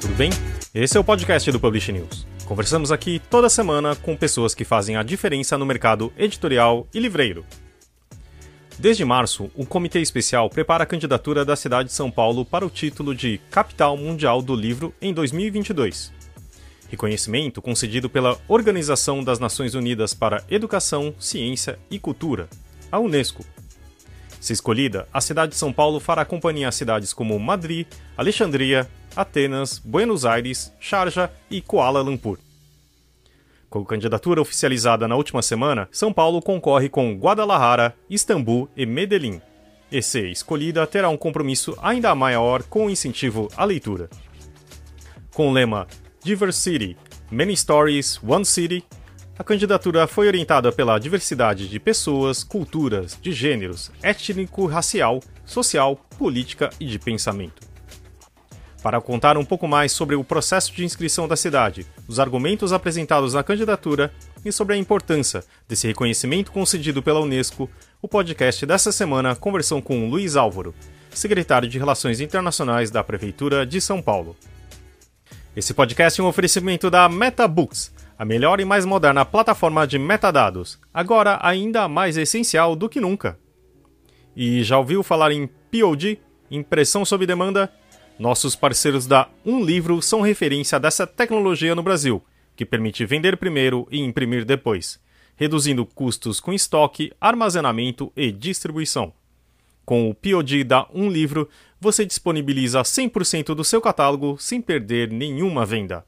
Tudo bem? Esse é o podcast do Publish News. Conversamos aqui toda semana com pessoas que fazem a diferença no mercado editorial e livreiro. Desde março, o Comitê Especial prepara a candidatura da cidade de São Paulo para o título de Capital Mundial do Livro em 2022. Reconhecimento concedido pela Organização das Nações Unidas para Educação, Ciência e Cultura, a Unesco. Se escolhida, a cidade de São Paulo fará companhia a cidades como Madrid, Alexandria, Atenas, Buenos Aires, Sharjah e Kuala Lumpur. Com candidatura oficializada na última semana, São Paulo concorre com Guadalajara, Istambul e Medellín. E se escolhida, terá um compromisso ainda maior com o incentivo à leitura. Com o lema Diversity, Many Stories, One City, a candidatura foi orientada pela diversidade de pessoas, culturas, de gêneros, étnico-racial, social, política e de pensamento. Para contar um pouco mais sobre o processo de inscrição da cidade, os argumentos apresentados na candidatura e sobre a importância desse reconhecimento concedido pela Unesco, o podcast dessa semana conversou com Luiz Álvaro, secretário de Relações Internacionais da Prefeitura de São Paulo. Esse podcast é um oferecimento da MetaBooks, a melhor e mais moderna plataforma de metadados, agora ainda mais essencial do que nunca. E já ouviu falar em POD, impressão sob demanda? Nossos parceiros da Um Livro são referência dessa tecnologia no Brasil, que permite vender primeiro e imprimir depois, reduzindo custos com estoque, armazenamento e distribuição. Com o POD da Um Livro, você disponibiliza 100% do seu catálogo sem perder nenhuma venda.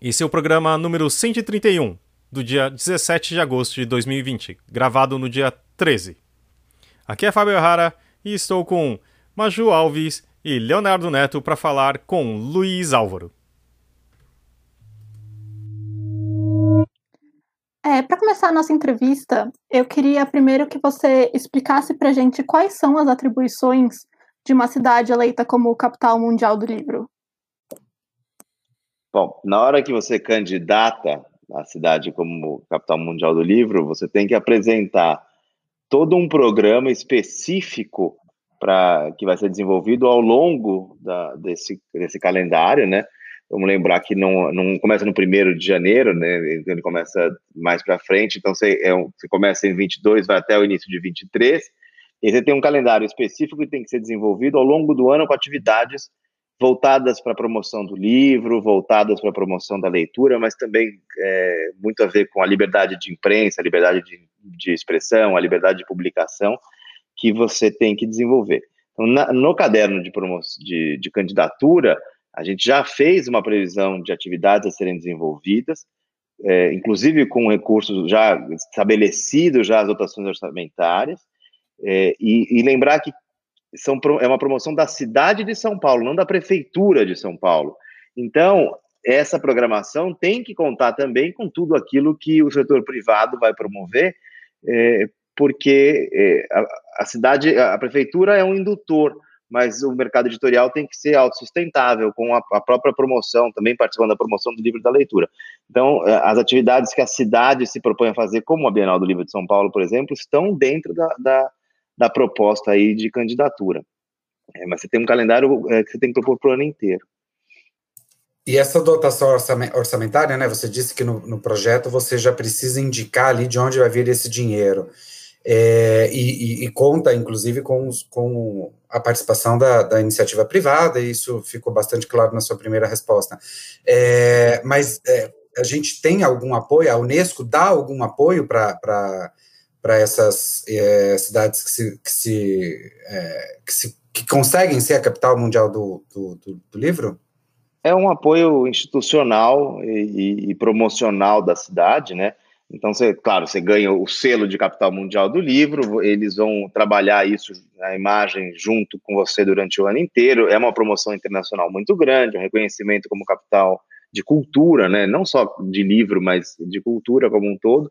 Esse é o programa número 131, do dia 17 de agosto de 2020, gravado no dia 13. Aqui é Fábio Rara e estou com Maju Alves e Leonardo Neto para falar com Luiz Álvaro. É, para começar a nossa entrevista, eu queria primeiro que você explicasse para a gente quais são as atribuições de uma cidade eleita como capital mundial do livro. Bom, na hora que você candidata a cidade como capital mundial do livro, você tem que apresentar todo um programa específico para que vai ser desenvolvido ao longo da, desse, desse calendário, né? Vamos lembrar que não, não começa no primeiro de janeiro, né? Ele começa mais para frente, então você, é um, você começa em 22, vai até o início de 23, e você tem um calendário específico que tem que ser desenvolvido ao longo do ano com atividades voltadas para a promoção do livro, voltadas para a promoção da leitura, mas também é, muito a ver com a liberdade de imprensa, a liberdade de, de expressão, a liberdade de publicação que você tem que desenvolver. Então, na, no caderno de, de, de candidatura, a gente já fez uma previsão de atividades a serem desenvolvidas, é, inclusive com recursos já estabelecidos, já as dotações orçamentárias, é, e, e, lembrar que são, é uma promoção da cidade de São Paulo, não da prefeitura de São Paulo. Então, essa programação tem que contar também com tudo aquilo que o setor privado vai promover, é, porque é, a, a, cidade, a prefeitura é um indutor, mas o mercado editorial tem que ser autossustentável, com a, a, própria promoção, também participando da promoção do livro da leitura. Então, é, as atividades que a cidade se propõe a fazer, como a Bienal do Livro de São Paulo, por exemplo, estão dentro da, da, da proposta aí de candidatura. É, mas você tem um calendário é, que você tem que propor para o ano inteiro. E essa dotação orçamentária, né? Você disse que no, no, projeto você já precisa indicar ali de onde vai vir esse dinheiro. É, e, e, conta, inclusive, com, com a participação da, da, iniciativa privada, e isso ficou bastante claro na sua primeira resposta. É, mas é, a gente tem algum apoio, a Unesco dá algum apoio para essas é, cidades que se, que, se, é, que, se, que conseguem ser a capital mundial do, do, do, do livro? É um apoio institucional e, e promocional da cidade, né? Então, você, claro, você ganha o selo de capital mundial do livro, eles vão trabalhar isso, a imagem, junto com você durante o ano inteiro. É uma promoção internacional muito grande, um reconhecimento como capital de cultura, né? não só de livro, mas de cultura como um todo.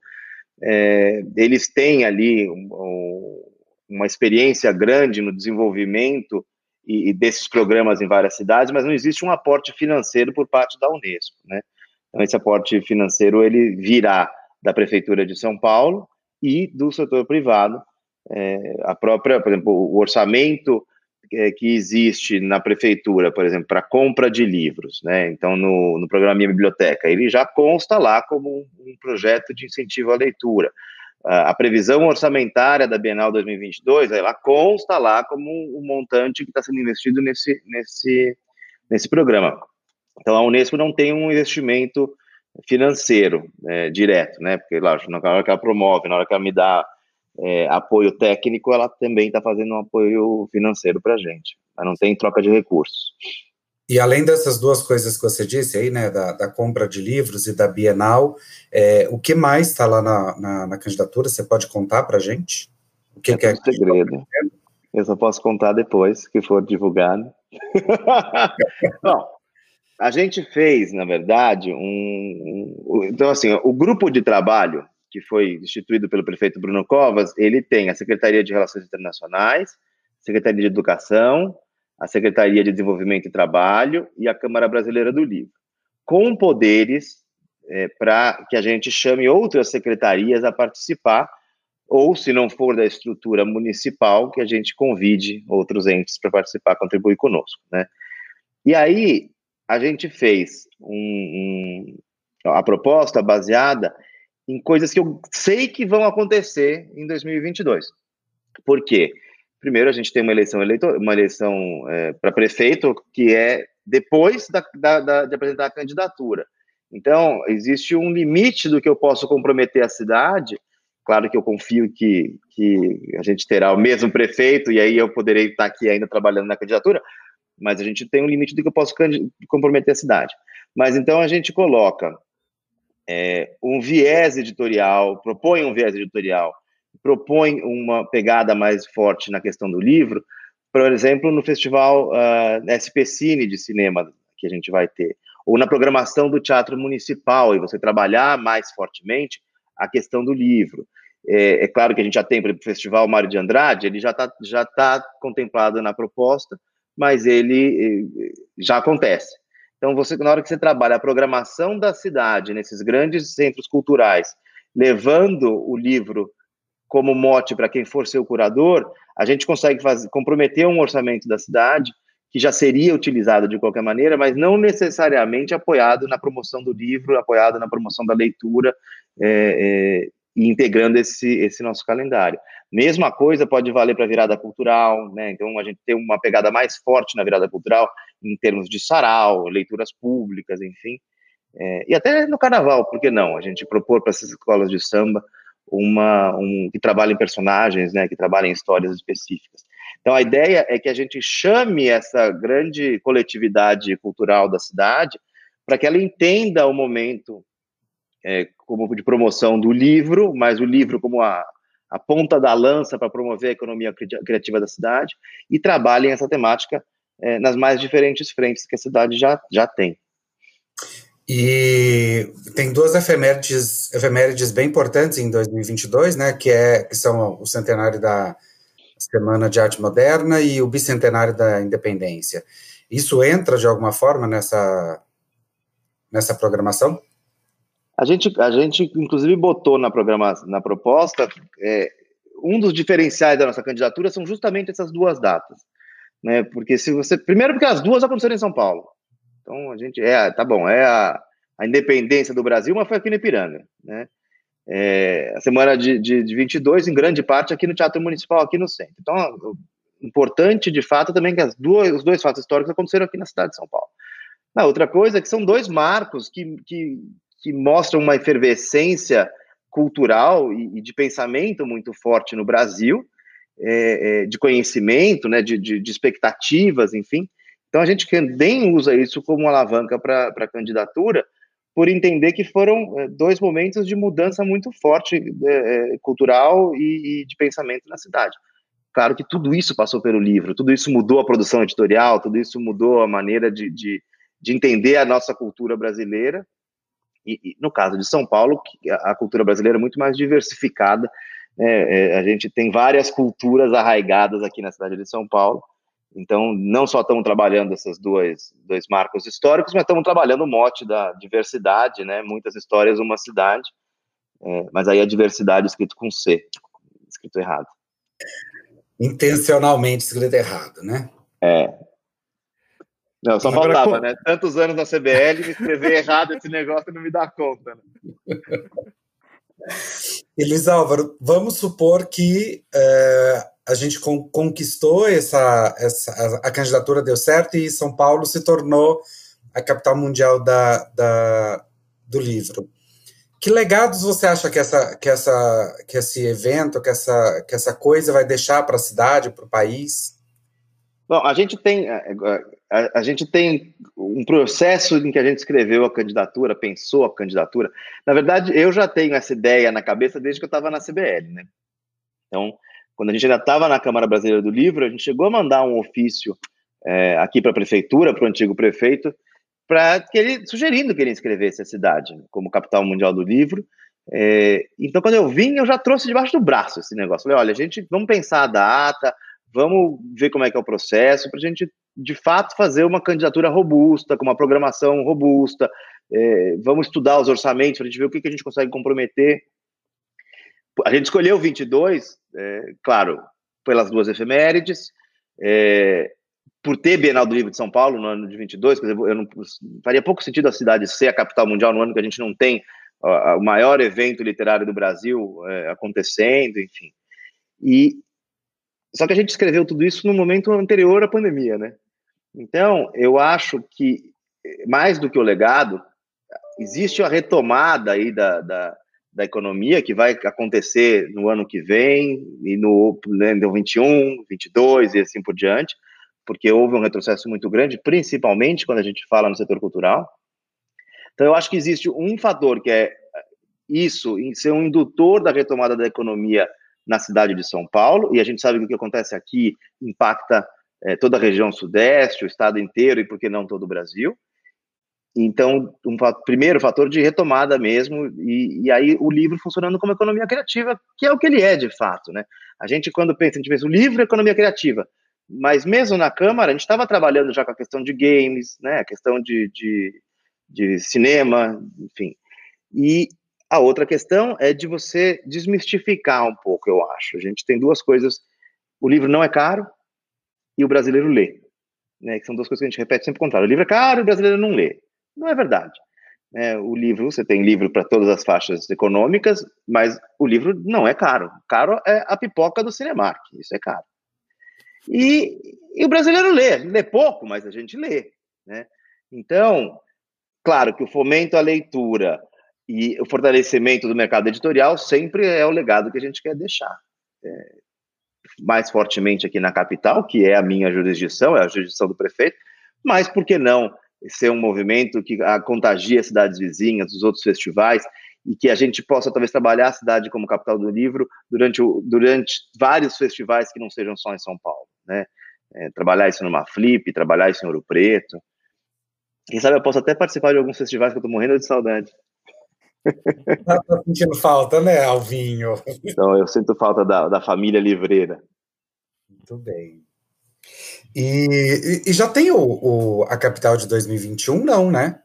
É, eles têm ali um, uma experiência grande no desenvolvimento e, e, desses programas em várias cidades, mas não existe um aporte financeiro por parte da Unesco. Né? Então, esse aporte financeiro ele virá da Prefeitura de São Paulo e do setor privado. É, a própria, por exemplo, o orçamento é, que existe na prefeitura, por exemplo, para compra de livros, né? Então, no, no programa Minha Biblioteca, ele já consta lá como um, um projeto de incentivo à leitura. a previsão orçamentária da Bienal 2022, ela consta lá como um, um montante que está sendo investido nesse, nesse, nesse programa. Então, a Unesco não tem um investimento financeiro é, direto, né? Porque, lógico, na hora que ela promove, na hora que ela me dá é, apoio técnico, ela também está fazendo um apoio financeiro para a gente, mas não tem troca de recursos. E além dessas duas coisas que você disse aí, né, da, da compra de livros e da Bienal, é, o que mais está lá na, na, na, candidatura? Você pode contar para a gente? O que é, que é segredo? Eu só posso contar depois que for divulgado. Bom, a gente fez, na verdade, um, um, Então, assim, o grupo de trabalho que foi instituído pelo prefeito Bruno Covas, ele tem a Secretaria de Relações Internacionais, Secretaria de Educação, a Secretaria de Desenvolvimento e Trabalho e a Câmara Brasileira do Livro, com poderes é, para que a gente chame outras secretarias a participar, ou, se não for da estrutura municipal, que a gente convide outros entes para participar, contribuir conosco, né? E aí, a gente fez um, um, a proposta baseada em coisas que eu sei que vão acontecer em 2022. Por quê? Primeiro, a gente tem uma eleição, eleitor, uma eleição é, para prefeito que é depois da, da, da, de apresentar a candidatura. Então, existe um limite do que eu posso comprometer a cidade. Claro que eu confio que, que a gente terá o mesmo prefeito e aí eu poderei estar aqui ainda trabalhando na candidatura, mas a gente tem um limite do que eu posso comprometer a cidade. Mas então a gente coloca é, um viés editorial, propõe um viés editorial, propõe uma pegada mais forte na questão do livro, por exemplo, no festival uh, ah, SP Cine de cinema que a gente vai ter, ou na programação do teatro municipal, e você trabalhar mais fortemente a questão do livro. É, é claro que a gente já tem, para o Festival Mário de Andrade, ele já está já tá contemplado na proposta, mas ele já acontece. Então, você, na hora que você trabalha a programação da cidade, nesses grandes centros culturais, levando o livro como mote para quem for seu curador, a gente consegue fazer, comprometer um orçamento da cidade que já seria utilizado de qualquer maneira, mas não necessariamente apoiado na promoção do livro, apoiado na promoção da leitura é, é, e integrando esse, esse nosso calendário. Mesma coisa pode valer para a virada cultural, né? Então a gente tem uma pegada mais forte na virada cultural em termos de sarau, leituras públicas, enfim. É, e até no carnaval, por que não? A gente propor para essas escolas de samba uma um, que trabalhem personagens, né? Que trabalhem histórias específicas. Então a ideia é que a gente chame essa grande coletividade cultural da cidade para que ela entenda o momento é, como de promoção do livro, mas o livro como a, a ponta da lança para promover a economia criativa da cidade e trabalhem essa temática é, nas mais diferentes frentes que a cidade já, já tem. E tem duas efemérides, efemérides bem importantes em 2022, né, que, é, que são o centenário da Semana de Arte Moderna e o bicentenário da Independência. Isso entra de alguma forma nessa, nessa programação? A gente, a gente inclusive botou na programa, na proposta, é, um dos diferenciais da nossa candidatura são justamente essas duas datas, né? Porque se você, primeiro porque as duas aconteceram em São Paulo, então a gente é, tá bom, é a, a independência do Brasil, mas foi aqui no Ipiranga, né? É, a semana de, de, de 22, em grande parte, aqui no Teatro Municipal, aqui no centro. Então, importante, de fato, também que as duas, os dois fatos históricos aconteceram aqui na cidade de São Paulo. A outra coisa é que são dois marcos que, que que mostram uma efervescência cultural e, e de pensamento muito forte no Brasil, é, é, de conhecimento, né, de, de, de, expectativas, enfim. Então a gente também usa isso como alavanca para a candidatura, por entender que foram é, dois momentos de mudança muito forte é, é, cultural e, e, de pensamento na cidade. Claro que tudo isso passou pelo livro, tudo isso mudou a produção editorial, tudo isso mudou a maneira de, de, de entender a nossa cultura brasileira e, e, no caso de São Paulo, a cultura brasileira é muito mais diversificada. Né? É, a gente tem várias culturas arraigadas aqui na cidade de São Paulo. Então, não só estamos trabalhando esses dois, dois marcos históricos, mas estamos trabalhando o mote da diversidade, né? Muitas histórias, uma cidade. É, mas aí a diversidade escrito com C, escrito errado. Intencionalmente escrito errado, né? É. Não, só Agora, faltava, com... né? Tantos anos na CBL, me escrever errado esse negócio e não me dá conta. Né? Elis Álvaro, vamos supor que é, a gente con conquistou essa, essa a, a, candidatura deu certo e São Paulo se tornou a capital mundial da, da, do livro. Que legados você acha que, essa, que, essa, que esse evento, que essa, que essa coisa vai deixar para a cidade, para o país? Bom, a gente tem é, é, a, a, gente tem um processo em que a gente escreveu a candidatura, pensou a candidatura. Na verdade, eu já tenho essa ideia na cabeça desde que eu estava na CBL, né? Então, quando a gente ainda estava na Câmara Brasileira do Livro, a gente chegou a mandar um ofício é, aqui para a prefeitura, para o antigo prefeito, para que ele sugerindo que ele inscrevesse a cidade como capital mundial do livro. É, então, quando eu vim, eu já trouxe debaixo do braço esse negócio. Falei, olha, a gente vamos pensar a data, vamos ver como é que é o processo, para a gente, de fato, fazer uma candidatura robusta, com uma programação robusta, é, vamos estudar os orçamentos, para a gente ver o que, que a gente consegue comprometer. A gente escolheu 22, é, claro, pelas duas efemérides, é, por ter Bienal do Livro de São Paulo no ano de 22, quer dizer, eu não, faria pouco sentido a cidade ser a capital mundial no ano que a gente não tem o maior evento literário do Brasil é, acontecendo, enfim. E só que a gente escreveu tudo isso no momento anterior à pandemia, né? Então, eu acho que, mais do que o legado, existe a retomada aí da, da, da economia que vai acontecer no ano que vem, e no, né, no 21, 22 e assim por diante, porque houve um retrocesso muito grande, principalmente quando a gente fala no setor cultural. Então, eu acho que existe um fator que é isso, em ser um indutor da retomada da economia na cidade de São Paulo, e a gente sabe que o que acontece aqui impacta é, toda a região sudeste, o estado inteiro e, por que não, todo o Brasil. Então, um primeiro fator de retomada mesmo, e, e, aí o livro funcionando como economia criativa, que é o que ele é de fato, né? A gente, quando pensa, a gente pensa o livro é economia criativa, mas mesmo na Câmara, a gente estava trabalhando já com a questão de games, né? A questão de, de, de cinema, enfim. E a outra questão é de você desmistificar um pouco, eu acho. A gente tem duas coisas. O livro não é caro e o brasileiro lê. Né, que são duas coisas que a gente repete sempre o contrário. O livro é caro e o brasileiro não lê. Não é verdade. É, o livro, você tem livro para todas as faixas econômicas, mas o livro não é caro. Caro é a pipoca do Cinemark, isso é caro. E, e o brasileiro lê, lê pouco, mas a gente lê. Né? Então, claro que o fomento à leitura, e o fortalecimento do mercado editorial sempre é o legado que a gente quer deixar. É, mais fortemente aqui na capital, que é a minha jurisdição, é a jurisdição do prefeito, mas por que não ser um movimento que contagie as cidades vizinhas, os outros festivais, e que a gente possa talvez trabalhar a cidade como capital do livro durante, o, durante vários festivais que não sejam só em São Paulo, né? É, trabalhar isso numa Flip, trabalhar isso em Ouro Preto. Quem sabe eu posso até participar de alguns festivais que eu estou morrendo de saudade. Tá, tá sentindo falta, né, Alvinho? Então, eu sinto falta da, da família livreira. Muito bem. E, e já tem o, o, a capital de 2021, não, né?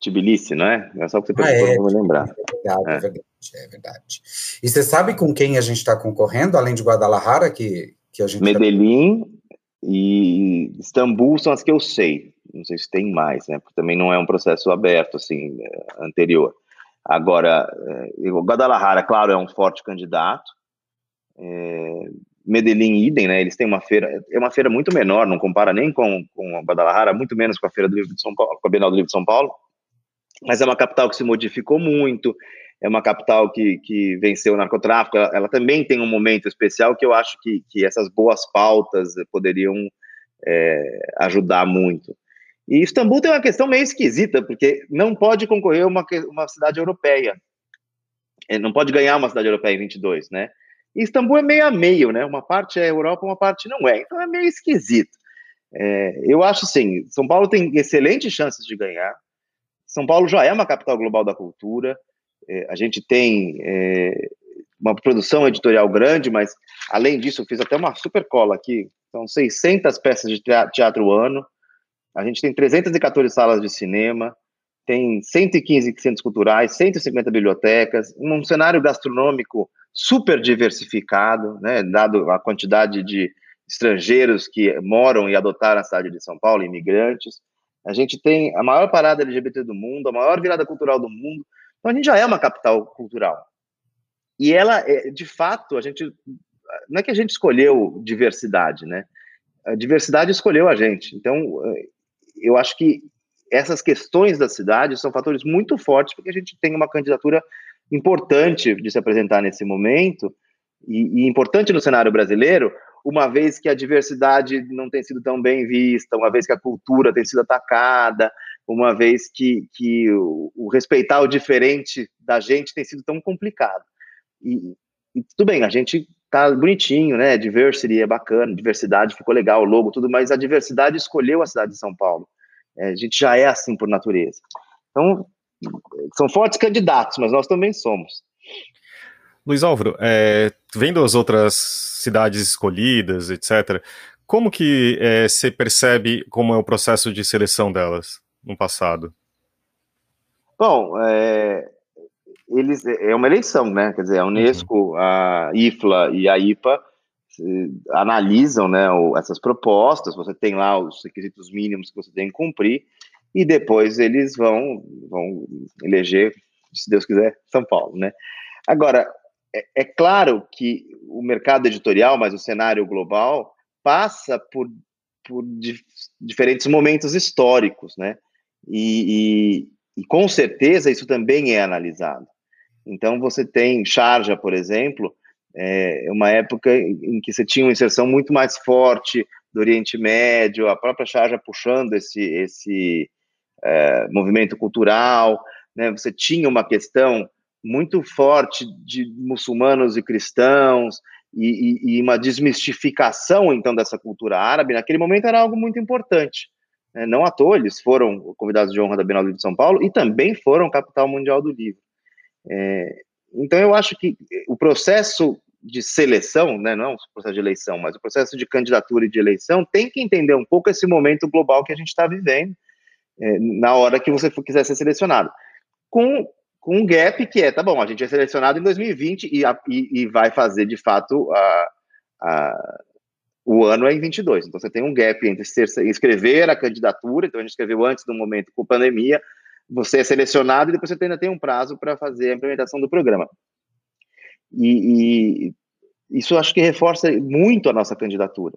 Tbilisi, não é? É só que você perguntou, ah, é, me lembrar. É verdade, é. é. verdade, é verdade. E você sabe com quem a gente está concorrendo, além de Guadalajara, que, que a gente... Medellín tá... e Istambul são as que eu sei. Não sei se tem mais, né? Porque também não é um processo aberto, assim, é, anterior. Agora, é, o Guadalajara, claro, é um forte candidato. É, Medellín, idem, né? Eles têm uma feira, é uma feira muito menor, não compara nem com, com a Guadalajara, muito menos com a Feira do Livro de São Paulo, com a Bienal do Livro de São Paulo. Mas é uma capital que se modificou muito, é uma capital que, que venceu o narcotráfico. Ela, ela também tem um momento especial que eu acho que, que essas boas pautas poderiam é, ajudar muito. E Istambul tem uma questão meio esquisita, porque não pode concorrer uma, uma cidade europeia. É, não pode ganhar uma cidade europeia em 22, né? E Istambul é meio a meio, né? Uma parte é Europa, uma parte não é. Então é meio esquisito. É, eu acho assim, São Paulo tem excelentes chances de ganhar. São Paulo já é uma capital global da cultura. É, a gente tem é, uma produção editorial grande, mas além disso, eu fiz até uma super cola aqui. São 600 peças de teatro ano. A gente tem 314 salas de cinema, tem 115 centros culturais, 150 bibliotecas, um cenário gastronômico super diversificado, né, dado a quantidade de, estrangeiros que moram e adotaram a cidade de São Paulo, imigrantes. A gente tem a maior parada LGBT do mundo, a maior virada cultural do mundo. Então a gente já é uma capital cultural. E ela, é, de fato, a gente não é que a gente escolheu diversidade, né? A diversidade escolheu a gente. Então, eu acho que essas questões da cidade são fatores muito fortes porque a gente tem uma candidatura importante de se apresentar nesse momento e, e importante no cenário brasileiro, uma vez que a diversidade não tem sido tão bem vista, uma vez que a cultura tem sido atacada, uma vez que, que o, o respeitar o diferente da gente tem sido tão complicado. E, e tudo bem, a gente tá bonitinho, né? Diversity é bacana, diversidade ficou legal, o logo, tudo, mas a diversidade escolheu a cidade de São Paulo. É, a gente já é assim por natureza. Então, são fortes candidatos, mas nós também somos. Luiz Álvaro, é, vendo as outras cidades escolhidas, etc., como que é, você percebe como é o processo de seleção delas no passado? Bom, é, eles é uma eleição, né? Quer dizer, a Unesco, uhum. a IFLA e a IPA analisam, né, essas propostas. Você tem lá os requisitos mínimos que você tem que cumprir e depois eles vão vão eleger, se Deus quiser, São Paulo, né? Agora, é, é, claro que o mercado editorial, mas o cenário global, passa por, por dif diferentes momentos históricos, né? E, e, e, com certeza isso também é analisado. Então você tem Charja, por exemplo, é uma época em que você tinha uma inserção muito mais forte do Oriente Médio, a própria Charja puxando esse, esse é, movimento cultural, né? Você tinha uma questão muito forte de muçulmanos e cristãos e, e, e, uma desmistificação então dessa cultura árabe naquele momento era algo muito importante né? não à toa eles foram convidados de honra da Bienal de São Paulo e também foram capital mundial do livro é, então eu acho que o processo de seleção, né, não o processo de eleição, mas o processo de candidatura e de eleição tem que entender um pouco esse momento global que a gente está vivendo é, na hora que você quiser ser selecionado com com um gap que é, tá bom, a gente é selecionado em 2020 e, a, e, e vai fazer, de fato, a, a, o ano é em 22. Então, você tem um gap entre ser, escrever a candidatura, então a gente escreveu antes do momento com pandemia, você é selecionado e depois você ainda tem um prazo para fazer a implementação do programa. E, e isso acho que reforça muito a nossa candidatura.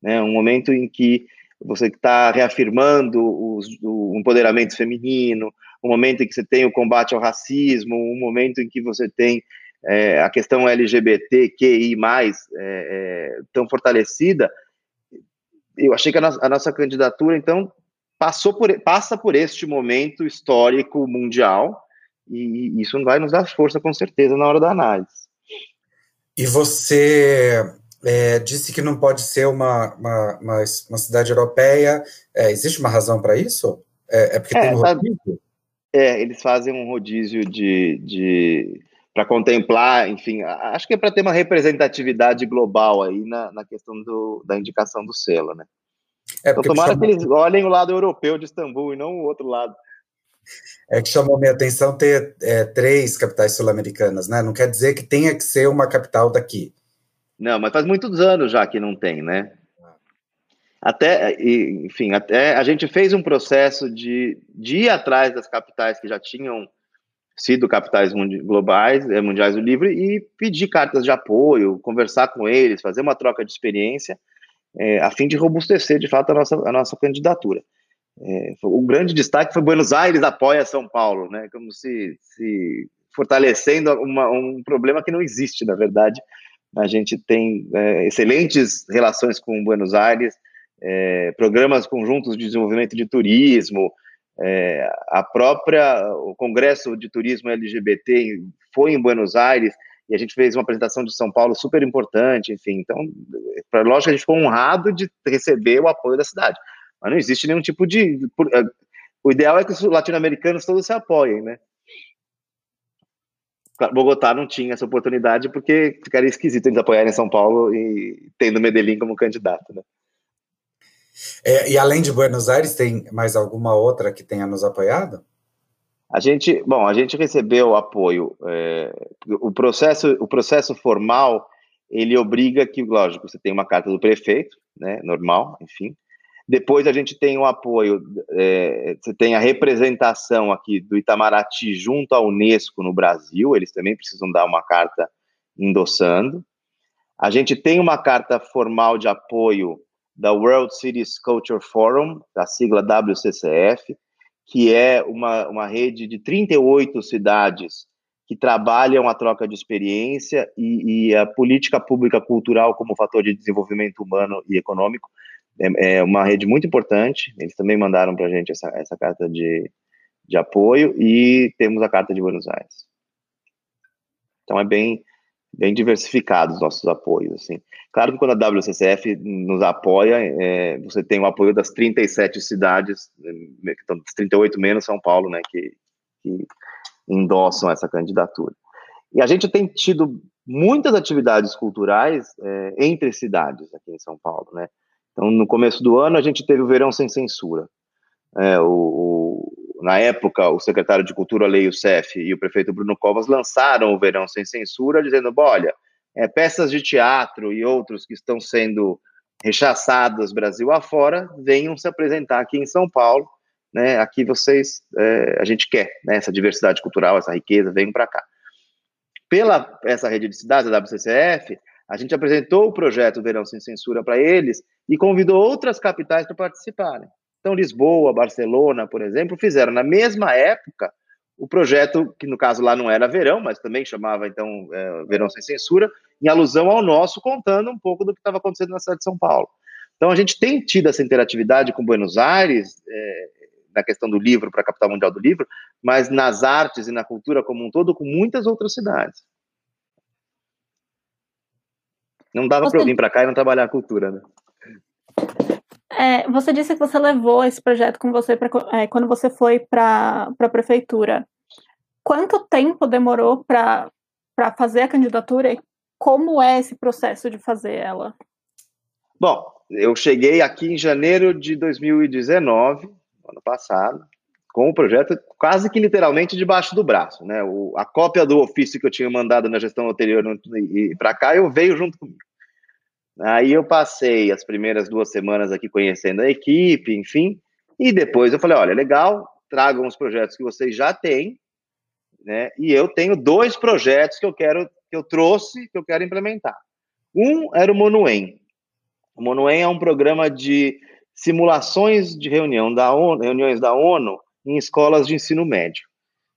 Né? Um momento em que você está reafirmando os, o empoderamento feminino, um momento em que você tem o combate ao racismo, um momento em que você tem é, a questão LGBTQI+, é, é, tão fortalecida, eu achei que a, no a, nossa candidatura, então, passou por, passa por este momento histórico mundial, e isso vai nos dar força, com certeza, na hora da análise. E você é, disse que não pode ser uma, uma, uma, uma cidade europeia. É, existe uma razão para isso? É, é porque tem um tá, rodízio? É, eles fazem um rodízio de, de para contemplar, enfim, acho que é para ter uma representatividade global aí na, na questão do, da indicação do selo, né? É então tomara que eles olhem o lado europeu de Istambul e não o outro lado. É que chamou minha atenção ter é, três capitais sul-americanas, né? Não quer dizer que tenha que ser uma capital daqui. Não, mas faz muitos anos já que não tem, né? Até, enfim, até a gente fez um processo de, de ir atrás das capitais que já tinham sido capitais globais, eh, mundiais do livro, e pedir cartas de apoio, conversar com eles, fazer uma troca de experiência, é, a fim de robustecer, de fato, a nossa, a nossa candidatura. É, o grande destaque foi Buenos Aires apoia São Paulo, né, como se, se fortalecendo uma, um problema que não existe, na verdade. A gente tem é, excelentes relações com Buenos Aires, é, programas conjuntos de desenvolvimento de turismo, é, a própria, o Congresso de Turismo LGBT foi em Buenos Aires e a gente fez uma apresentação de São Paulo super importante, enfim, então, para lógico, a gente ficou honrado de receber o apoio da cidade, mas não existe nenhum tipo de, é, o ideal é que os latino-americanos todos se apoiem, né? Bogotá não tinha essa oportunidade porque ficaria esquisito eles apoiarem São Paulo e tendo Medellín como candidato, né? É, e além de Buenos Aires, tem mais alguma outra que tenha nos apoiado? A gente, bom, a gente recebeu apoio. É, o processo, o processo formal, ele obriga que, lógico, você tem uma carta do prefeito, né, normal, enfim. Depois a gente tem o apoio, é, você tem a representação aqui do Itamaraty junto à Unesco no Brasil, eles também precisam dar uma carta endossando. A gente tem uma carta formal de apoio da World Cities Culture Forum, da sigla WCCF, que é uma, uma rede de 38 cidades que trabalham a troca de experiência e, e, a política pública cultural como fator de desenvolvimento humano e econômico. É, é uma rede muito importante. Eles também mandaram para a gente essa, essa carta de, de apoio e temos a carta de Buenos Aires. Então é bem bem diversificados os nossos apoios. Assim. Claro que quando a WCCF nos apoia, é, você tem o apoio das 37 cidades, né, que estão 38 menos São Paulo, né, que, que endossam essa candidatura. E a gente tem tido muitas atividades culturais é, entre cidades aqui em São Paulo, né? Então, no começo do ano, a gente teve o Verão Sem Censura. É, o, o, na época, o secretário de Cultura, Leio Cef, e o prefeito Bruno Covas lançaram o Verão Sem Censura, dizendo: olha, é, peças de teatro e outros que estão sendo rechaçadas Brasil afora, venham se apresentar aqui em São Paulo né, aqui vocês, é, a gente quer, né, essa diversidade cultural, essa riqueza, venham para cá. Pela essa rede de cidades, a WCCF, a gente apresentou o projeto Verão Sem Censura para eles e convidou outras capitais para participarem. Então, Lisboa, Barcelona, por exemplo, fizeram na mesma época o projeto, que no caso lá não era verão, mas também chamava então é, Verão Sem Censura, em alusão ao nosso, contando um pouco do que estava acontecendo na cidade de São Paulo. Então, a gente tem tido essa interatividade com Buenos Aires, é, na questão do livro para a capital mundial do livro, mas nas artes e na cultura como um todo, com muitas outras cidades. Não dava para eu vir para cá e não trabalhar a cultura, né? É, você disse que você levou esse projeto com você pra, é, quando você foi para a prefeitura. Quanto tempo demorou para fazer a candidatura e como é esse processo de fazer ela? Bom, eu cheguei aqui em janeiro de 2019 ano passado, com o projeto quase que literalmente debaixo do braço, né? O, a cópia do ofício que eu tinha mandado na gestão anterior e para cá, eu veio junto comigo. Aí eu passei as primeiras duas semanas aqui conhecendo a equipe, enfim, e depois eu falei, olha, legal, tragam os projetos que vocês já têm, né? E eu tenho dois projetos que eu quero, que eu trouxe, que eu quero implementar. Um era o Monuem. O Monuem é um programa de simulações de reunião da ONU, reuniões da ONU em escolas de ensino médio.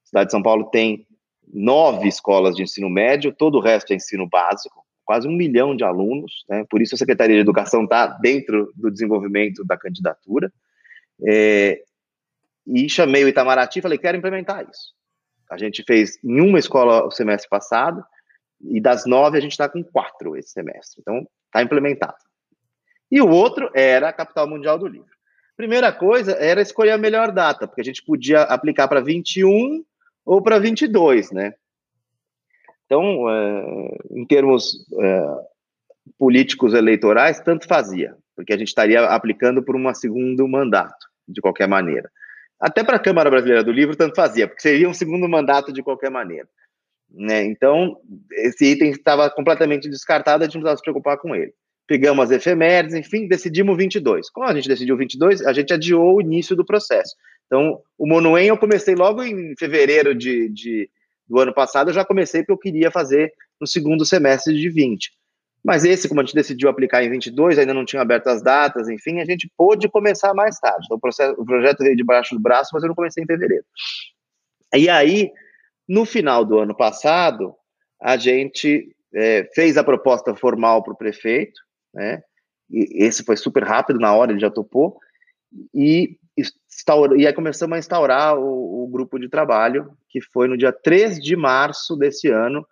A cidade de São Paulo tem nove escolas de ensino médio, todo o resto é ensino básico, quase um milhão de alunos, né? por isso a Secretaria de Educação está dentro do desenvolvimento da candidatura. É, e chamei o Itamaraty e falei, quero implementar isso. A gente fez em uma escola o semestre passado, e das nove a gente está com quatro esse semestre. Então, está implementado. E o outro era a capital mundial do livro. Primeira coisa era escolher a melhor data, porque a gente podia aplicar para 21 ou para 22, né? Então, é, em termos é, políticos eleitorais, tanto fazia, porque a gente estaria aplicando por um segundo mandato, de qualquer maneira. Até para a Câmara Brasileira do Livro, tanto fazia, porque seria um segundo mandato de qualquer maneira. Né? Então, esse item estava completamente descartado, a gente não precisava se preocupar com ele pegamos as efemérides, enfim, decidimos 22. Como a gente decidiu 22, a gente adiou o início do processo. Então, o Monuem eu comecei logo em fevereiro de, de, do ano passado, eu já comecei porque eu queria fazer no segundo semestre de 20. Mas esse, como a gente decidiu aplicar em 22, ainda não tinha aberto as datas, enfim, a gente pôde começar mais tarde. Então, o, processo, o projeto veio debaixo do braço, mas eu não comecei em fevereiro. E aí, no final do ano passado, a gente é, fez a proposta formal para o prefeito, né? E esse foi super rápido, na hora ele já topou, e, instaurou, e aí começamos a instaurar o, o, grupo de trabalho, que foi no dia 3 de março desse ano,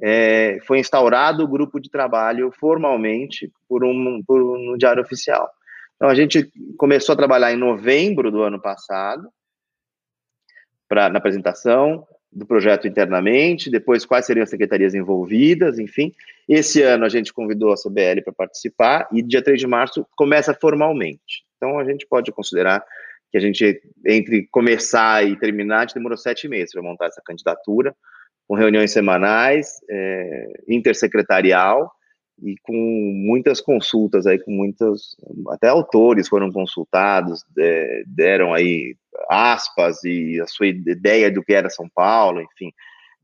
é, foi instaurado o grupo de trabalho formalmente por um, por um diário oficial. Então a gente começou a trabalhar em novembro do ano passado, pra, na apresentação, do projeto internamente, depois quais seriam as secretarias envolvidas, enfim. Esse ano a gente convidou a CBL para participar e dia 3 de março começa formalmente. Então a gente pode considerar que a gente, entre começar e terminar, a gente demorou sete meses para montar essa candidatura, com reuniões semanais, é, intersecretarial, e com muitas consultas aí, com muitos, até autores foram consultados, é, deram aí aspas e a sua ideia do que era São Paulo, enfim,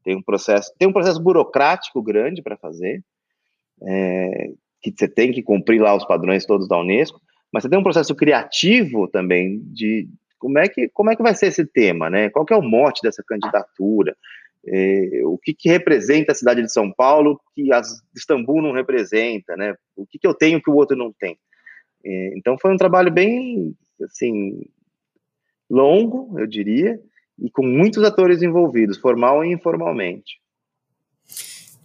tem um processo, tem um processo burocrático grande para fazer, é, que você tem que cumprir lá os padrões todos da Unesco, mas você tem um processo criativo também de como é que como é que vai ser esse tema, né? Qual é o mote dessa candidatura? É, o que, que, representa a cidade de São Paulo que as, Istambul não representa, né? O que, que eu tenho que o outro não tem? É, então foi um trabalho bem, assim, longo, eu diria, e com muitos atores envolvidos, formal e informalmente.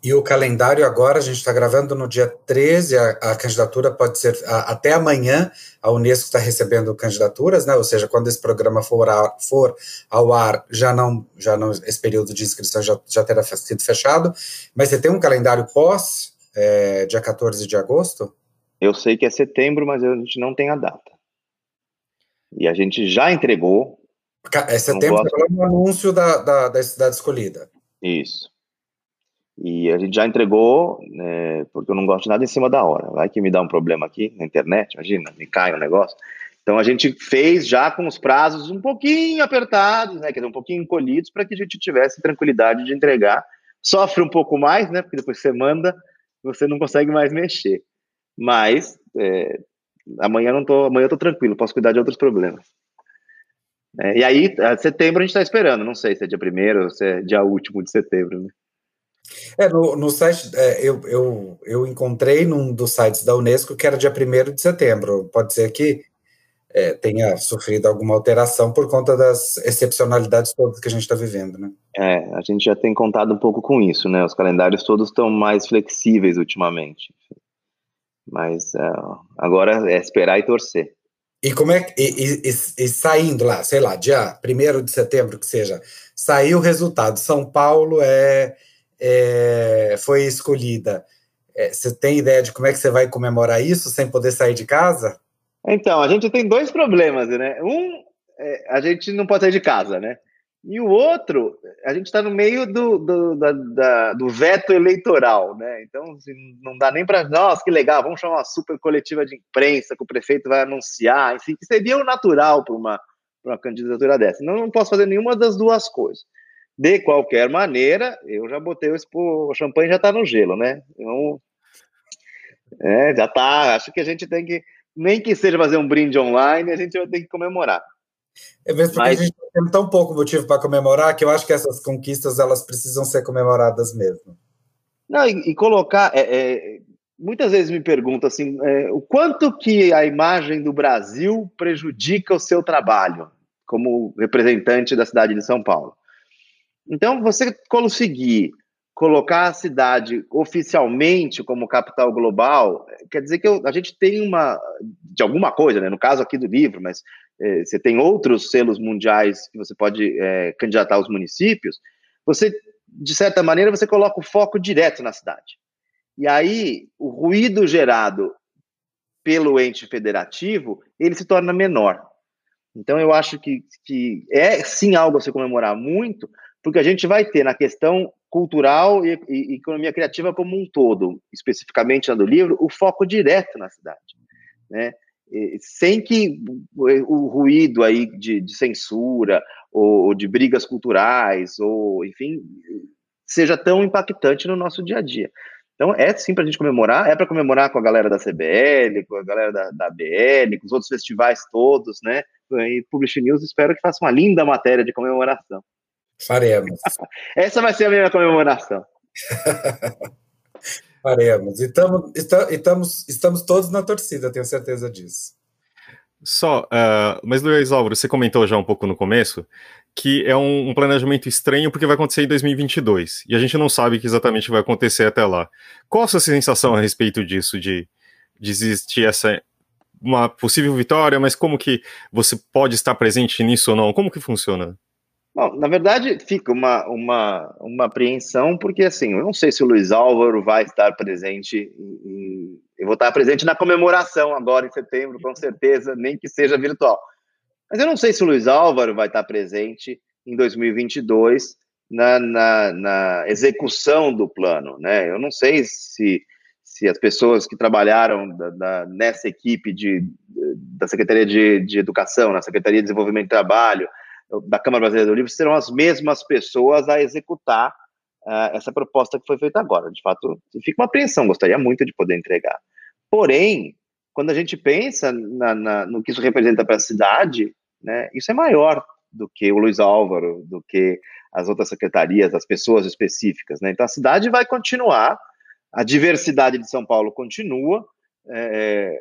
E o calendário agora, a gente está gravando no dia 13, a, a candidatura pode ser a, até amanhã, a Unesco está recebendo candidaturas, né? Ou seja, quando esse programa for, a, for ao ar, já não, já não, esse período de inscrição já, já terá sido fechado. Mas você tem um calendário pós, é, dia 14 de agosto? Eu sei que é setembro, mas a gente não tem a data. E a gente já entregou. É setembro, é o anúncio da, da, da cidade escolhida. Isso. E a gente já entregou, né, porque eu não gosto de nada em cima da hora. Vai que me dá um problema aqui na internet, imagina, me cai um negócio. Então a gente fez já com os prazos um pouquinho apertados, né, quer dizer, um pouquinho encolhidos, para que a gente tivesse tranquilidade de entregar. Sofre um pouco mais, né, porque depois você manda, você não consegue mais mexer. Mas é, amanhã não tô, amanhã eu tô tranquilo, posso cuidar de outros problemas. É, e aí, setembro a gente está esperando, não sei se é dia primeiro ou se é dia último de setembro, né? É, no, no site, é, eu, eu, eu encontrei num dos sites da Unesco que era dia 1 de setembro. Pode ser que é, tenha sofrido alguma alteração por conta das excepcionalidades todas que a gente está vivendo, né? É, a gente já tem contado um pouco com isso, né? Os calendários todos estão mais flexíveis ultimamente. Mas é, agora é esperar e torcer. E como é e, e, e, saindo lá, sei lá, dia 1 de setembro que seja, saiu o resultado. São Paulo é é, foi escolhida, é, você tem ideia de como é que você vai comemorar isso sem poder sair de casa? Então, a gente tem dois problemas, né? Um, é, a gente não pode sair de casa, né? E o outro, a gente está no meio do, do, da, da, do veto eleitoral, né? Então, assim, não dá nem para. Nossa, que legal, vamos chamar uma super coletiva de imprensa que o prefeito vai anunciar, enfim, que seria o natural para uma, uma candidatura dessa. Não, não posso fazer nenhuma das duas coisas. De qualquer maneira, eu já botei o, o champanhe já está no gelo, né? Então, é, já está. Acho que a gente tem que, nem que seja fazer um brinde online, a gente vai ter que comemorar. É mesmo porque Mas... a gente tem tão pouco motivo para comemorar que eu acho que essas conquistas elas precisam ser comemoradas mesmo. Não, e, e colocar. É, é, muitas vezes me perguntam assim, é, o quanto que a imagem do Brasil prejudica o seu trabalho como representante da cidade de São Paulo. Então, você conseguir colocar a cidade oficialmente como capital global, quer dizer que eu, a gente tem uma, de alguma coisa, né? no caso aqui do livro, mas é, você tem outros selos mundiais que você pode é, candidatar aos municípios, você, de certa maneira, você coloca o foco direto na cidade. E aí, o ruído gerado pelo ente federativo, ele se torna menor. Então, eu acho que, que é sim algo a se comemorar muito, porque a gente vai ter na questão cultural e, e, economia criativa como um todo, especificamente do livro, o foco direto na cidade, né? Sem que o ruído aí de, de censura ou, de brigas culturais ou enfim seja tão impactante no nosso dia a dia. Então é sim para a gente comemorar, é para comemorar com a galera da CBL, com a galera da, da BL, com os outros festivais todos, né? E Publish News espero que faça uma linda matéria de comemoração. Faremos. Essa vai ser a minha comemoração. Faremos. E tamo, estamos, estamos todos na torcida, tenho certeza disso. Só, uh, mas Luiz Álvaro, você comentou já um pouco no começo que é um, um, planejamento estranho porque vai acontecer em 2022 e a gente não sabe o que exatamente vai acontecer até lá. Qual a sua sensação a respeito disso, de, de existir essa uma possível vitória, mas como que você pode estar presente nisso ou não? Como que funciona? Bom, na verdade, fica uma, uma, uma apreensão, porque assim, eu não sei se o Luiz Álvaro vai estar presente, em, eu vou estar presente na comemoração agora em setembro, com certeza, nem que seja virtual. Mas eu não sei se o Luiz Álvaro vai estar presente em 2022 na, na, na execução do plano, né? Eu não sei se, se as pessoas que trabalharam da, da, nessa equipe de, da Secretaria de, de, Educação, na Secretaria de Desenvolvimento e Trabalho, da Câmara Brasileira do Livro, serão as mesmas pessoas a executar uh, essa proposta que foi feita agora. De fato, fica uma apreensão, gostaria muito de poder entregar. Porém, quando a gente pensa na, na, no que isso representa para a cidade, né, isso é maior do que o Luiz Álvaro, do que as outras secretarias, as pessoas específicas. Né? Então, a cidade vai continuar, a diversidade de São Paulo continua, é,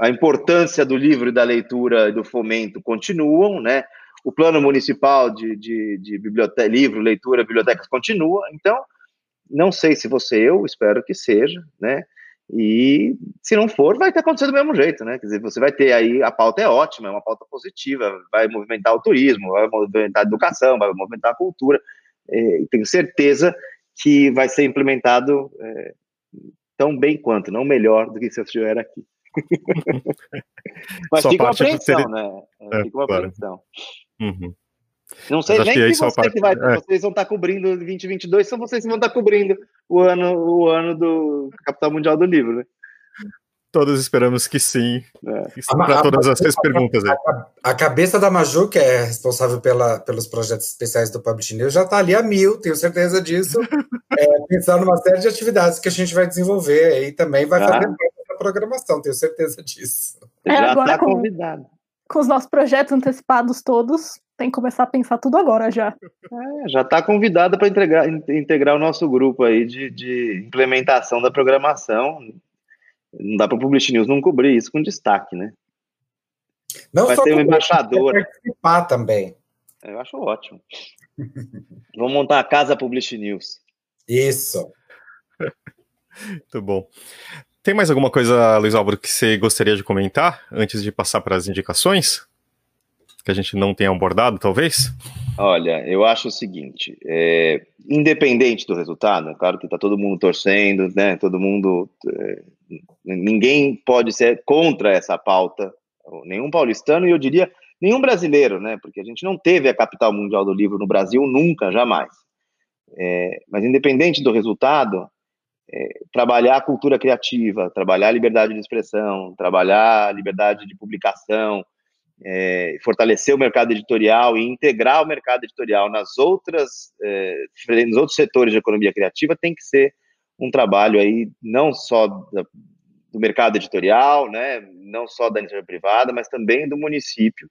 a importância do livro e da leitura e do fomento continuam, né? O plano municipal de, de, de biblioteca, livro, leitura, bibliotecas continua. Então, não sei se você eu, espero que seja, né? E se não for, vai ter acontecido do mesmo jeito, né? Quer dizer, você vai ter aí, a pauta é ótima, é uma pauta positiva, vai movimentar o turismo, vai movimentar a educação, vai movimentar a cultura. É, tenho certeza que vai ser implementado é, tão bem quanto, não melhor do que se eu estiver aqui. Mas Só fica uma apreensão, né? É, fica uma claro. apreensão. Uhum. Não sei nem que, você parte... que vai, é. vocês vão estar cobrindo 2022, são vocês que vão estar cobrindo o ano, o ano do Capital Mundial do Livro, né? Todos esperamos que sim. É. Para todas as três perguntas. A, a, cabeça da Maju, que é responsável pela, pelos projetos especiais do Publish News, já está ali a mil, tenho certeza disso. é, pensando numa série de atividades que a gente vai desenvolver e também vai ah. fazer parte da programação, tenho certeza disso. É, já está convidado. Com os nossos projetos antecipados todos, tem que começar a pensar tudo agora já. É, já está convidada para integrar, integrar o nosso grupo aí de, de implementação da programação. Não dá para o Publish News não cobrir isso com destaque, né? Não Vai só ter um embaixador. participar também. Eu acho ótimo. Vamos montar a casa Publish News. Isso. Muito bom. Tem mais alguma coisa, Luiz Álvaro, que você gostaria de comentar antes de passar para as indicações? que a gente não tenha abordado, talvez? Olha, eu acho o seguinte, é, independente do resultado, claro que está todo mundo torcendo, né? Todo mundo, é, ninguém pode ser contra essa pauta, nenhum paulistano e eu diria nenhum brasileiro, né? Porque a gente não teve a capital mundial do livro no Brasil nunca, jamais. É, mas independente do resultado, é, trabalhar a cultura criativa, trabalhar a liberdade de expressão, trabalhar a liberdade de publicação, é, fortalecer o mercado editorial e integrar o mercado editorial nas outras, é, nos outros setores de economia criativa tem que ser um trabalho aí não só da, do mercado editorial, né, não só da iniciativa privada, mas também do município.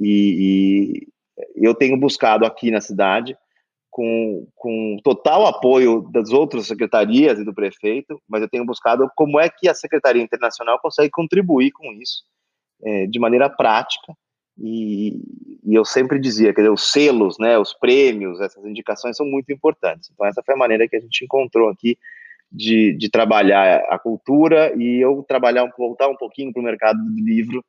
E, e eu tenho buscado aqui na cidade com, com total apoio das outras secretarias e do prefeito, mas eu tenho buscado como é que a Secretaria Internacional consegue contribuir com isso é, de maneira prática. E, e, eu sempre dizia, quer dizer, os selos, né, os prêmios, essas indicações são muito importantes. Então, essa foi a maneira que a gente encontrou aqui de, de trabalhar a cultura e eu trabalhar, voltar um pouquinho para o mercado do livro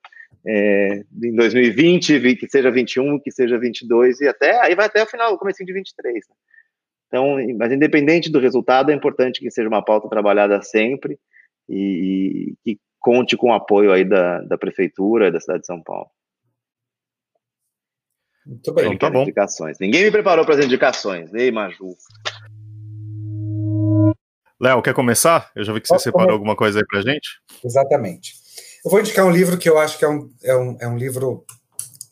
é, em 2020, que seja 21, que seja 22 e até aí vai até o final, o começo de 23. Né? Então, mas independente do resultado, é importante que seja uma pauta trabalhada sempre e, e que conte com o apoio aí da, da prefeitura da cidade de São Paulo. Muito bem, então, tá bom. Indicações. Ninguém me preparou para as indicações. Ei, Maju. Léo, quer começar? Eu já vi que você Posso separou começar? alguma coisa aí para gente. Exatamente. Eu vou indicar um livro que eu acho que é um, é um, é um livro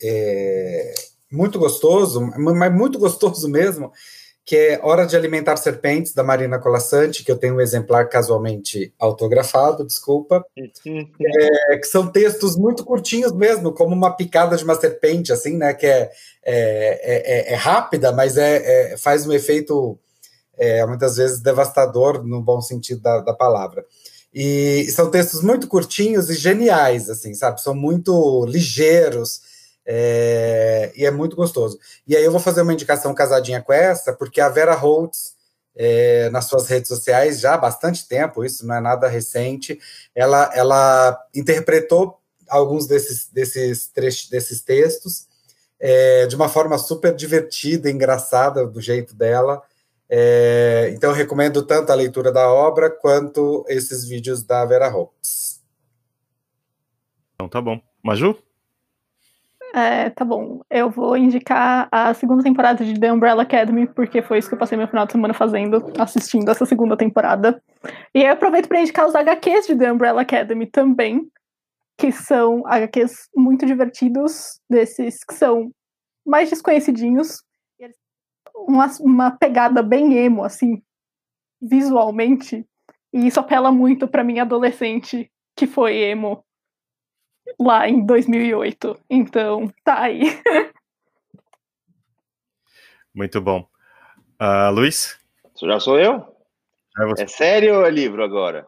é, muito gostoso, mas muito gostoso mesmo, que é Hora de Alimentar Serpentes, da Marina Colassante, que eu tenho um exemplar casualmente autografado, desculpa, é, que são textos muito curtinhos mesmo, como uma picada de uma serpente, assim, né, que é, é, é, é rápida, mas é, é faz um efeito, é, muitas vezes, devastador, no bom sentido da, da palavra. E são textos muito curtinhos e geniais, assim, sabe? São muito ligeiros, é, e é muito gostoso. E aí eu vou fazer uma indicação casadinha com essa, porque a Vera Holtz, é, nas suas redes sociais, já há bastante tempo, isso não é nada recente, ela, ela interpretou alguns desses, desses, desses textos é, de uma forma super divertida, engraçada, do jeito dela. É, então, eu recomendo tanto a leitura da obra quanto esses vídeos da Vera Holtz. Então, tá bom. Maju? É, tá bom. Eu vou indicar a segunda temporada de The Umbrella Academy, porque foi isso que eu passei meu final de semana fazendo, assistindo essa segunda temporada. E aí eu aproveito para indicar os HQs de The Umbrella Academy também, que são HQs muito divertidos, desses que são mais desconhecidinhos. Uma, uma pegada bem emo, assim, visualmente. E isso apela muito para minha adolescente, que foi emo lá em 2008. Então, tá aí. Muito bom. Uh, Luiz? Isso já sou eu? É, é, sério ou é livro agora?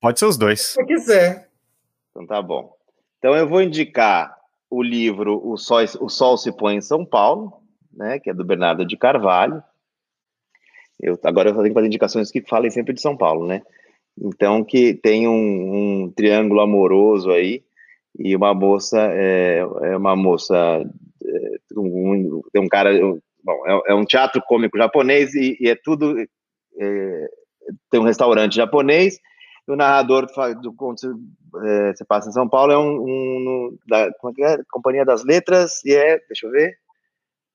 Pode ser os dois. Se quiser. Então tá bom. Então eu vou indicar o livro O Sol, o Sol se Põe em São Paulo, né, que é do Bernardo de Carvalho. Eu, agora eu tenho que fazer indicações que falem sempre de São Paulo, né? Então, que tem um, um triângulo amoroso aí, e uma moça, é, é uma moça, é, um, um cara, bom, é, é, um teatro cômico japonês e, e é tudo, é, tem um restaurante japonês, e o narrador do conto é, se passa em São Paulo é um, um da é, é Companhia das Letras e é, deixa eu ver,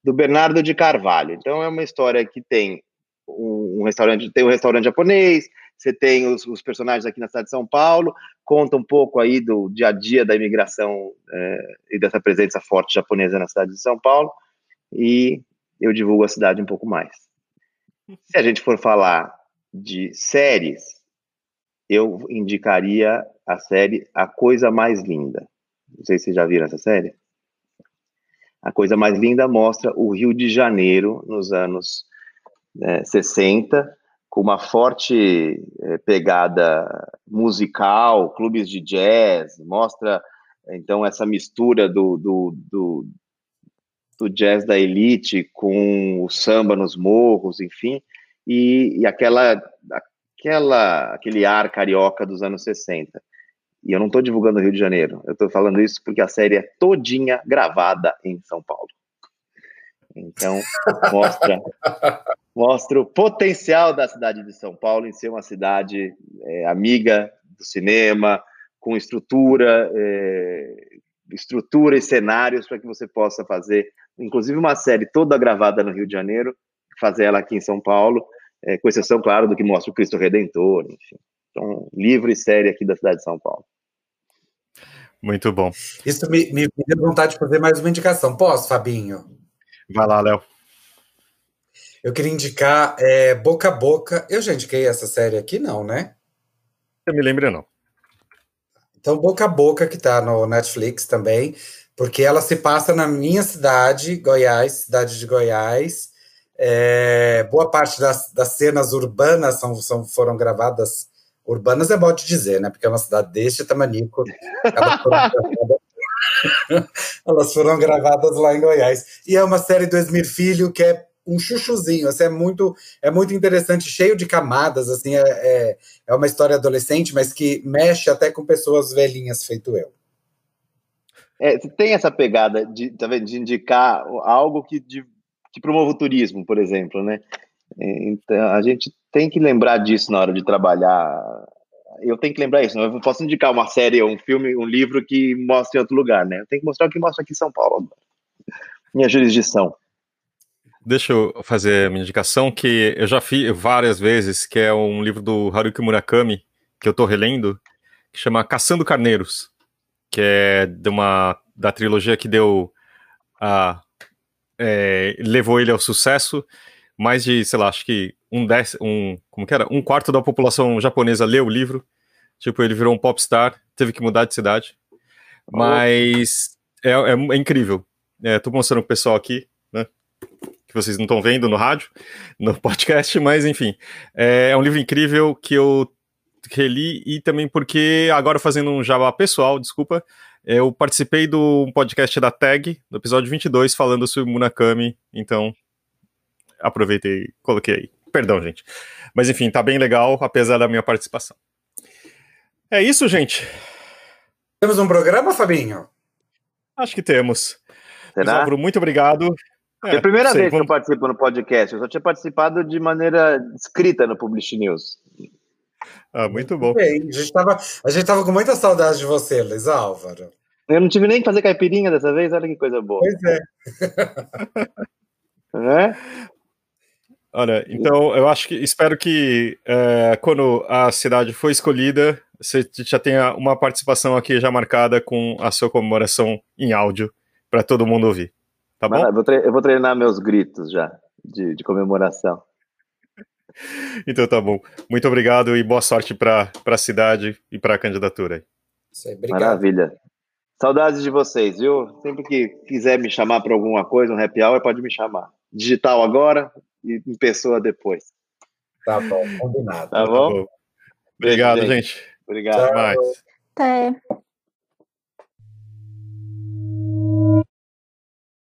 do Bernardo de Carvalho. Então é uma história que tem um, restaurante, tem um restaurante japonês, você tem os, os, personagens aqui na cidade de São Paulo, conta um pouco aí do dia a dia da imigração é, e dessa presença forte japonesa na cidade de São Paulo, e eu divulgo a cidade um pouco mais. Se a gente for falar de séries, eu indicaria a série A Coisa Mais Linda. Não sei se vocês já viram essa série. A Coisa Mais Linda mostra o Rio de Janeiro nos anos é, 60, com uma forte é, pegada musical, clubes de jazz, mostra então essa mistura do, do, do, do jazz da elite com o samba nos morros, enfim, e, e aquela, aquela, aquele ar carioca dos anos 60. E eu não estou divulgando o Rio de Janeiro, eu estou falando isso porque a série é todinha gravada em São Paulo. Então, mostra mostra o potencial da cidade de São Paulo em ser uma cidade é, amiga do cinema, com estrutura, é, estrutura e cenários para que você possa fazer, inclusive uma série toda gravada no Rio de Janeiro, fazer ela aqui em São Paulo, é, com exceção, claro, do que mostra o Cristo Redentor, enfim. Então, livro e série aqui da cidade de São Paulo. Muito bom. Isso me, me, me deu vontade de fazer mais uma indicação. Posso, Fabinho? Vai lá, Léo. Eu queria indicar é, Boca a Boca. Eu já indiquei essa série aqui, não, né? Eu me lembro, não. Então, Boca a Boca, que tá no Netflix também, porque ela se passa na minha cidade, Goiás, cidade de Goiás. É, boa parte das, das cenas urbanas são, são, foram gravadas. Urbanas é modo de dizer, né? Porque é uma cidade deste tamanico. Elas foram, elas foram gravadas lá em Goiás. E é uma série do Esmir Filho que é um chuchuzinho, assim, é muito, é muito interessante, cheio de camadas, assim, é, é, é, uma história adolescente, mas que mexe até com pessoas velhinhas, feito eu. É, tem essa pegada de, tá vendo, de indicar algo que, de, que promova o turismo, por exemplo, né? Então, a gente tem que lembrar disso na hora de trabalhar. Eu tenho que lembrar isso. Não? Eu posso indicar uma série, um filme, um livro que mostre em outro lugar, né? Eu tenho que mostrar o que mostra aqui em São Paulo. Minha jurisdição. Deixa eu fazer minha indicação, que eu já fiz várias vezes, que é um livro do Haruki Murakami, que eu tô relendo, que chama Caçando Carneiros, que é de uma, da trilogia que deu a... É, levou ele ao sucesso, mais de, sei lá, acho que um, dez, um, como que era? um quarto da população japonesa leu o livro, tipo, ele virou um popstar, teve que mudar de cidade, mas é, é, é, incrível, é, tô mostrando o pessoal aqui, né, que vocês não estão vendo no rádio, no podcast, mas enfim. É, é um livro incrível que eu reli e também porque, agora fazendo um jabá pessoal, desculpa, eu participei do podcast da Tag, do episódio 22, falando sobre Murakami, então aproveitei e coloquei aí. Perdão, gente. Mas enfim, tá bem legal, apesar da minha participação. É isso, gente. Temos um programa, Fabinho? Acho que temos. Será? muito obrigado. É, é a primeira sei, vez vamos... que eu participo no podcast. Eu só tinha participado de maneira escrita no Publish News. Ah, muito bom. Bem, a gente estava com muita saudade de você, Luiz Álvaro. Eu não tive nem que fazer caipirinha dessa vez, olha que coisa boa. Pois é. Né? Olha, então eu acho que espero que é, quando a cidade for escolhida, você já tenha uma participação aqui já marcada com a sua comemoração em áudio para todo mundo ouvir. Tá bom? Eu vou, eu vou treinar meus gritos já de, de comemoração. Então tá bom. Muito obrigado e boa sorte para a cidade e para a candidatura. Isso aí, obrigado. Maravilha. Saudades de vocês, viu? Sempre que quiser me chamar para alguma coisa, um happy hour, pode me chamar. Digital agora em pessoa depois. Tá bom, combinado. Tá bom? Tá bom. Obrigado, gente. Obrigado. Até mais. Até.